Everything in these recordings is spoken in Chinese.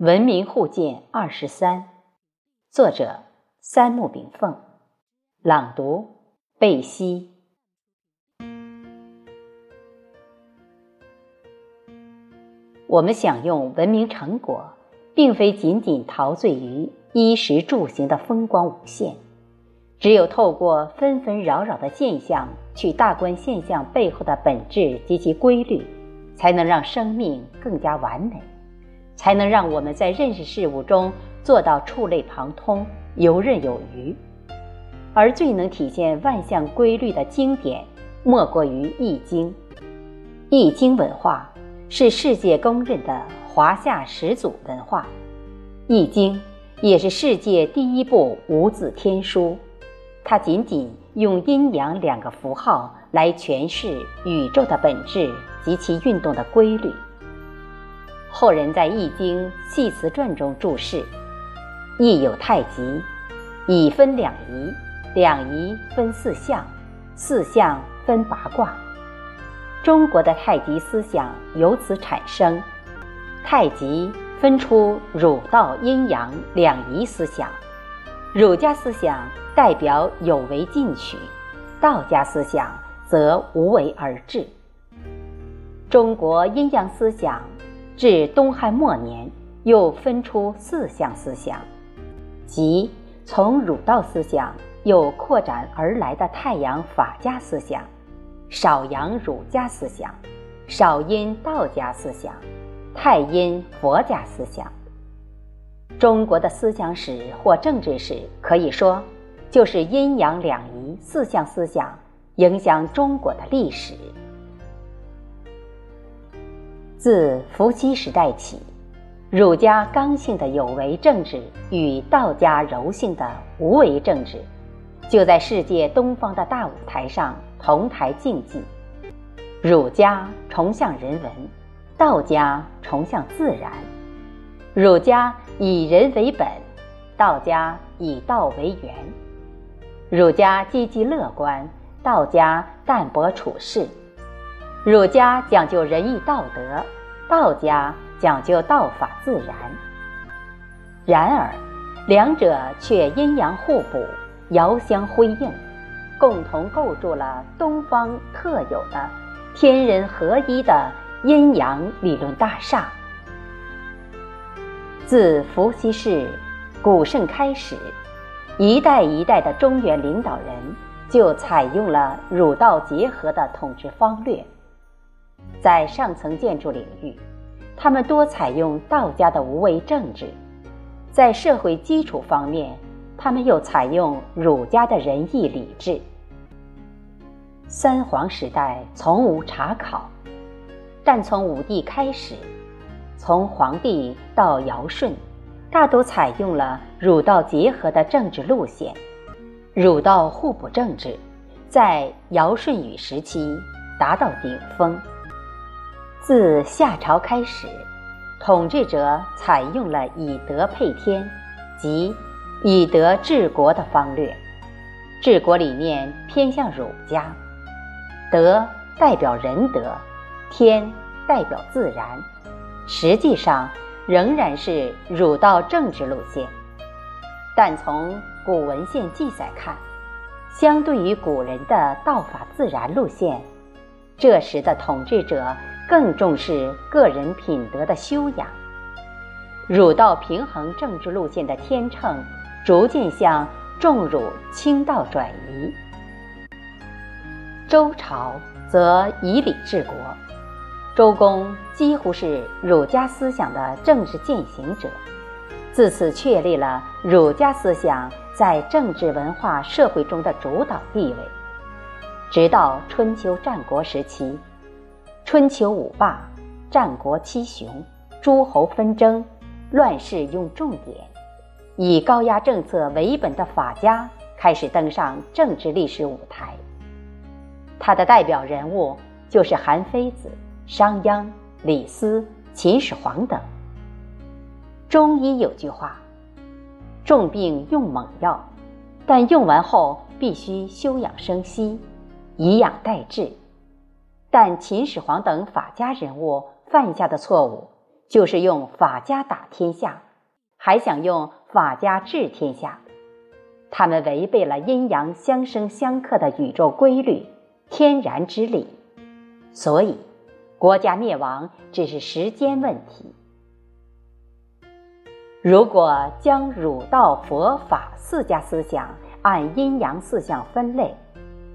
文明互鉴二十三，作者三木炳凤，朗读贝西。我们享用文明成果，并非仅仅陶醉于衣食住行的风光无限，只有透过纷纷扰扰的现象，去大观现象背后的本质及其规律，才能让生命更加完美。才能让我们在认识事物中做到触类旁通、游刃有余。而最能体现万象规律的经典，莫过于《易经》。《易经》文化是世界公认的华夏始祖文化，《易经》也是世界第一部无字天书。它仅仅用阴阳两个符号来诠释宇宙的本质及其运动的规律。后人在《易经·系辞传》中注释：“易有太极，以分两仪，两仪分四象，四象分八卦。”中国的太极思想由此产生。太极分出儒道阴阳两仪思想，儒家思想代表有为进取，道家思想则无为而治。中国阴阳思想。至东汉末年，又分出四项思想，即从儒道思想又扩展而来的太阳法家思想、少阳儒家思想、少阴道家思想、太阴佛家思想。中国的思想史或政治史，可以说就是阴阳两仪四项思想影响中国的历史。自伏羲时代起，儒家刚性的有为政治与道家柔性的无为政治，就在世界东方的大舞台上同台竞技。儒家崇向人文，道家崇向自然。儒家以人为本，道家以道为源。儒家积极乐观，道家淡泊处世。儒家讲究仁义道德，道家讲究道法自然。然而，两者却阴阳互补，遥相辉映，共同构筑了东方特有的天人合一的阴阳理论大厦。自伏羲氏古圣开始，一代一代的中原领导人就采用了儒道结合的统治方略。在上层建筑领域，他们多采用道家的无为政治；在社会基础方面，他们又采用儒家的仁义礼智。三皇时代从无查考，但从武帝开始，从黄帝到尧舜，大都采用了儒道结合的政治路线。儒道互补政治，在尧舜禹时期达到顶峰。自夏朝开始，统治者采用了以德配天，即以德治国的方略。治国理念偏向儒家，德代表仁德，天代表自然，实际上仍然是儒道政治路线。但从古文献记载看，相对于古人的道法自然路线，这时的统治者。更重视个人品德的修养，儒道平衡政治路线的天秤逐渐向重儒轻道转移。周朝则以礼治国，周公几乎是儒家思想的政治践行者，自此确立了儒家思想在政治文化社会中的主导地位，直到春秋战国时期。春秋五霸，战国七雄，诸侯纷争，乱世用重典，以高压政策为本的法家开始登上政治历史舞台。他的代表人物就是韩非子、商鞅、李斯、秦始皇等。中医有句话：重病用猛药，但用完后必须休养生息，以养代治。但秦始皇等法家人物犯下的错误，就是用法家打天下，还想用法家治天下。他们违背了阴阳相生相克的宇宙规律、天然之理，所以国家灭亡只是时间问题。如果将儒道佛法四家思想按阴阳四象分类，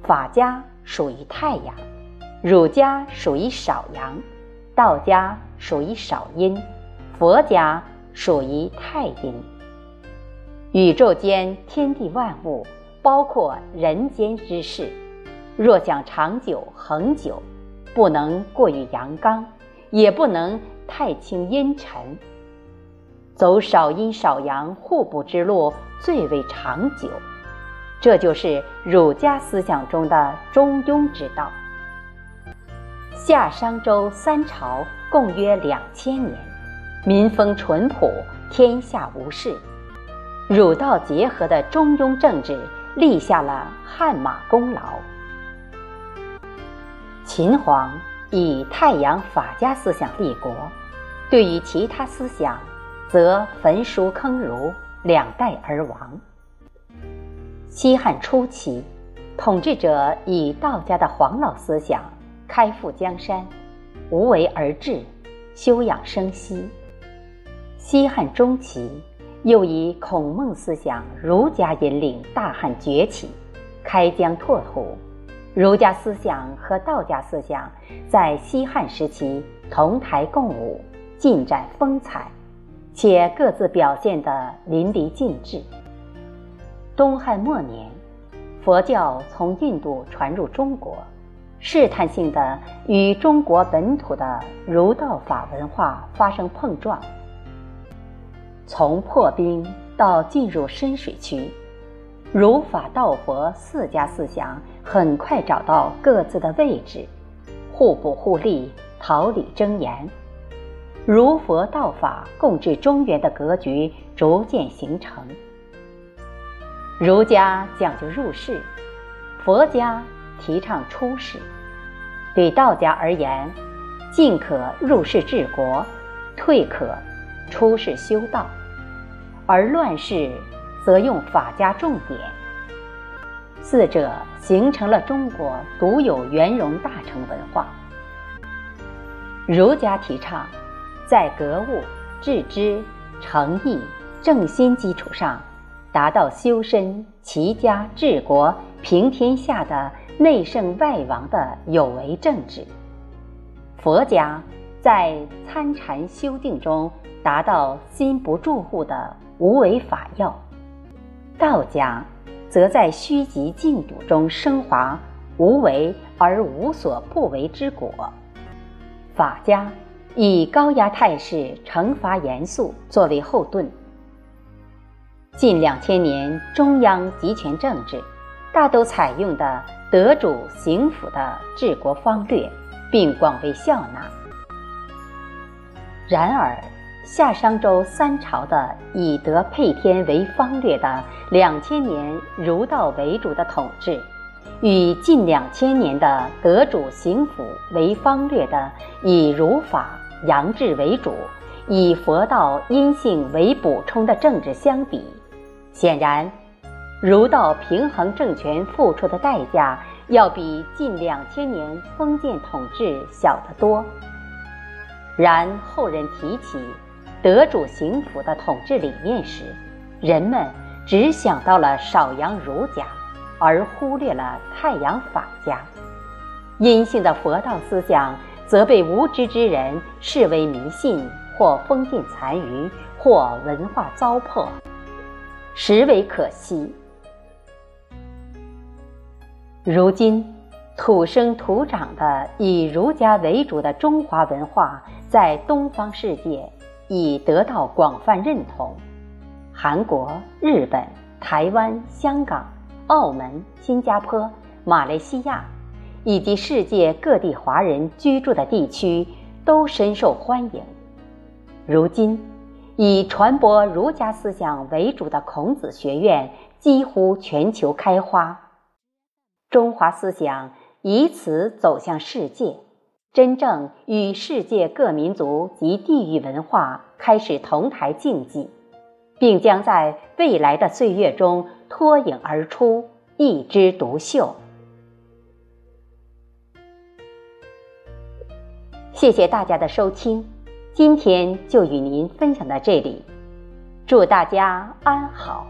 法家属于太阳，儒家属于少阳，道家属于少阴，佛家属于太阴。宇宙间天地万物，包括人间之事，若想长久恒久，不能过于阳刚，也不能太轻阴沉。走少阴少阳互补之路最为长久，这就是儒家思想中的中庸之道。夏商周三朝共约两千年，民风淳朴，天下无事。儒道结合的中庸政治立下了汗马功劳。秦皇以太阳法家思想立国，对于其他思想。则焚书坑儒，两代而亡。西汉初期，统治者以道家的黄老思想开赴江山，无为而治，休养生息。西汉中期，又以孔孟思想儒家引领大汉崛起，开疆拓土。儒家思想和道家思想在西汉时期同台共舞，尽展风采。且各自表现得淋漓尽致。东汉末年，佛教从印度传入中国，试探性的与中国本土的儒道法文化发生碰撞。从破冰到进入深水区，儒法道佛四家思想很快找到各自的位置，互补互利，桃李争妍。儒佛道法共治中原的格局逐渐形成。儒家讲究入世，佛家提倡出世。对道家而言，进可入世治国，退可出世修道；而乱世则用法家重点。四者形成了中国独有圆融大成文化。儒家提倡。在格物、致知、诚意、正心基础上，达到修身、齐家、治国、平天下的内圣外王的有为政治。佛家在参禅修定中达到心不住户的无为法要，道家则在虚极静笃中升华无为而无所不为之果。法家。以高压态势、惩罚严肃作为后盾。近两千年中央集权政治，大都采用的德主行辅的治国方略，并广为效纳。然而，夏商周三朝的以德配天为方略的两千年儒道为主的统治，与近两千年的德主行辅为方略的以儒法。阳治为主，以佛道阴性为补充的政治相比，显然，儒道平衡政权付出的代价要比近两千年封建统治小得多。然后人提起德主行辅的统治理念时，人们只想到了少阳儒家，而忽略了太阳法家，阴性的佛道思想。则被无知之人视为迷信，或封建残余，或文化糟粕，实为可惜。如今，土生土长的以儒家为主的中华文化，在东方世界已得到广泛认同。韩国、日本、台湾、香港、澳门、新加坡、马来西亚。以及世界各地华人居住的地区都深受欢迎。如今，以传播儒家思想为主的孔子学院几乎全球开花，中华思想以此走向世界，真正与世界各民族及地域文化开始同台竞技，并将在未来的岁月中脱颖而出，一枝独秀。谢谢大家的收听，今天就与您分享到这里，祝大家安好。